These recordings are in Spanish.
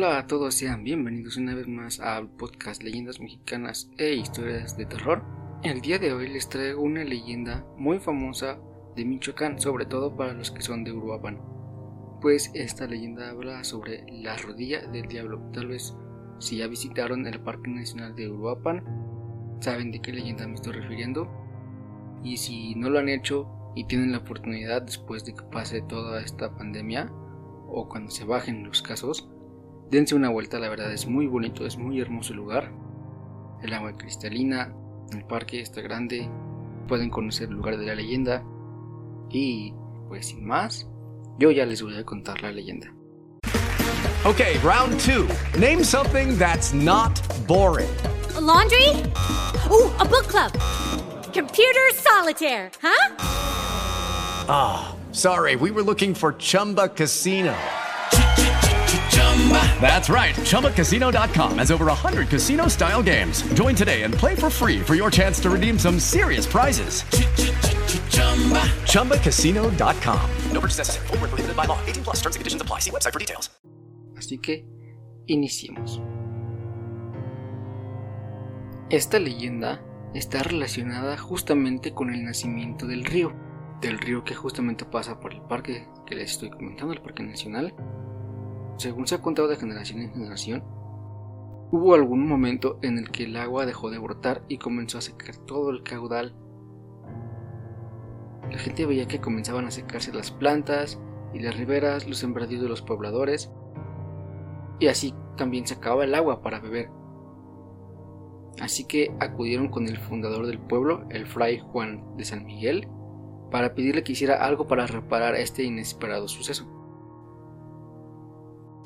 Hola a todos, sean bienvenidos una vez más al podcast Leyendas Mexicanas e Historias de Terror. El día de hoy les traigo una leyenda muy famosa de Michoacán, sobre todo para los que son de Uruapan. Pues esta leyenda habla sobre la rodilla del diablo. Tal vez si ya visitaron el Parque Nacional de Uruapan, saben de qué leyenda me estoy refiriendo. Y si no lo han hecho y tienen la oportunidad después de que pase toda esta pandemia o cuando se bajen los casos, Dense una vuelta, la verdad es muy bonito, es muy hermoso el lugar. El agua cristalina, el parque está grande, pueden conocer el lugar de la leyenda. Y pues sin más, yo ya les voy a contar la leyenda. Okay, round two. Name something that's not boring. laundry? Ooh, a book club. Computer solitaire, huh? Ah, sorry, we were looking for Chumba Casino. That's right. ChumbaCasino.com has over 100 casino style games. Join today and play for free for your chance to redeem some serious prizes. ChumbaCasino.com. No purchase necessary. Full prohibited by law. 18 plus terms and conditions apply. See website for details. Así que, iniciemos. Esta leyenda está relacionada justamente con el nacimiento del río. Del río que justamente pasa por el parque que les estoy comentando, el Parque Nacional según se ha contado de generación en generación, hubo algún momento en el que el agua dejó de brotar y comenzó a secar todo el caudal. La gente veía que comenzaban a secarse las plantas y las riberas, los sembradíos de los pobladores, y así también se acababa el agua para beber. Así que acudieron con el fundador del pueblo, el fray Juan de San Miguel, para pedirle que hiciera algo para reparar este inesperado suceso.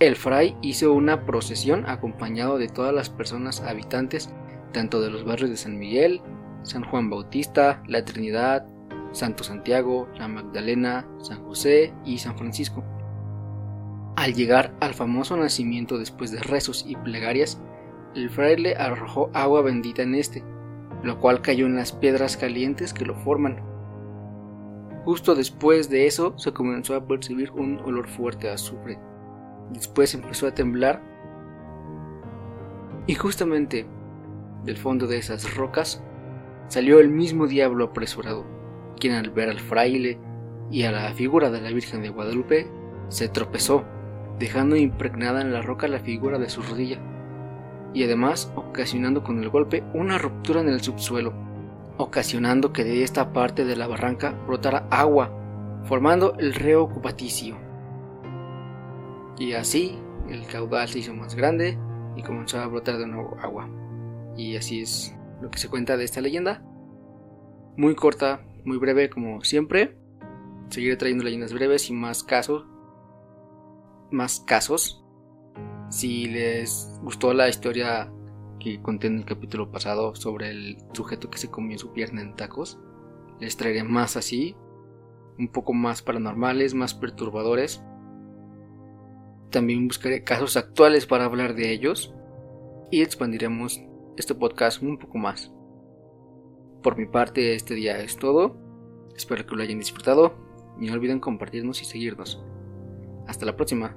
El fray hizo una procesión acompañado de todas las personas habitantes, tanto de los barrios de San Miguel, San Juan Bautista, La Trinidad, Santo Santiago, La Magdalena, San José y San Francisco. Al llegar al famoso nacimiento después de rezos y plegarias, el fraile arrojó agua bendita en este, lo cual cayó en las piedras calientes que lo forman. Justo después de eso se comenzó a percibir un olor fuerte a azufre Después empezó a temblar y justamente del fondo de esas rocas salió el mismo diablo apresurado, quien al ver al fraile y a la figura de la Virgen de Guadalupe se tropezó, dejando impregnada en la roca la figura de su rodilla, y además ocasionando con el golpe una ruptura en el subsuelo, ocasionando que de esta parte de la barranca brotara agua, formando el río ocupaticio. Y así el caudal se hizo más grande y comenzó a brotar de nuevo agua. Y así es lo que se cuenta de esta leyenda. Muy corta, muy breve como siempre. Seguiré trayendo leyendas breves y más casos. Más casos. Si les gustó la historia que conté en el capítulo pasado sobre el sujeto que se comió su pierna en tacos, les traeré más así. Un poco más paranormales, más perturbadores también buscaré casos actuales para hablar de ellos y expandiremos este podcast un poco más. Por mi parte, este día es todo. Espero que lo hayan disfrutado y no olviden compartirnos y seguirnos. Hasta la próxima.